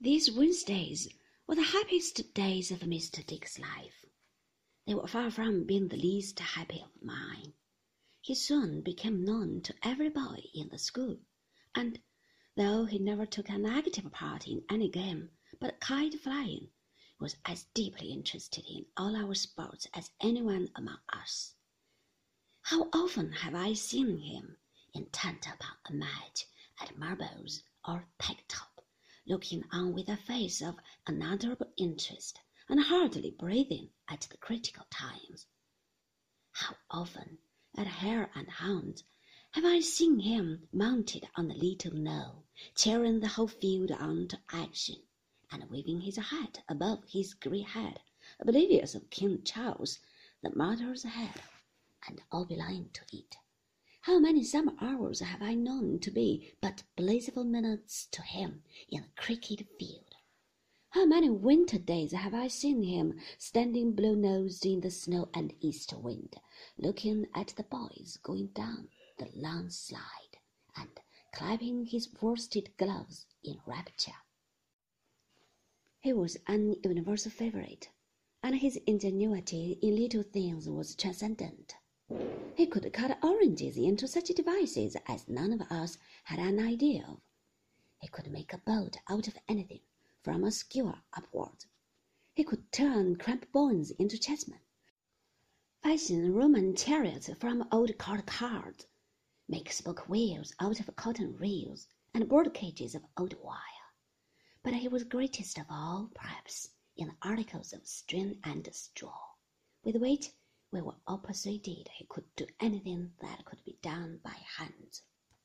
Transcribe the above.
These Wednesdays were the happiest days of Mr. Dick's life. They were far from being the least happy of mine. He soon became known to every boy in the school, and though he never took an active part in any game but kite flying, was as deeply interested in all our sports as anyone among us. How often have I seen him intent upon a match at marbles or peg top! Looking on with a face of unutterable interest, and hardly breathing at the critical times. How often, at hare and hounds, have I seen him mounted on the little knoll, cheering the whole field on to action, and waving his hat above his grey head, oblivious of King Charles, the martyr's head, and all belonging to it. How many summer hours have I known to be but blissful minutes to him in the cricket field? How many winter days have I seen him standing blue nosed in the snow and east wind, looking at the boys going down the long slide, and clapping his worsted gloves in rapture. He was an universal favorite, and his ingenuity in little things was transcendent. He could cut oranges into such devices as none of us had an idea of. He could make a boat out of anything, from a skewer upward. He could turn cramp bones into chessmen, fashion Roman chariots from old court cards, make spoke wheels out of cotton reels, and bird cages of old wire. But he was greatest of all, perhaps, in articles of string and straw, with which we were all persuaded he could do anything that could be done by hands.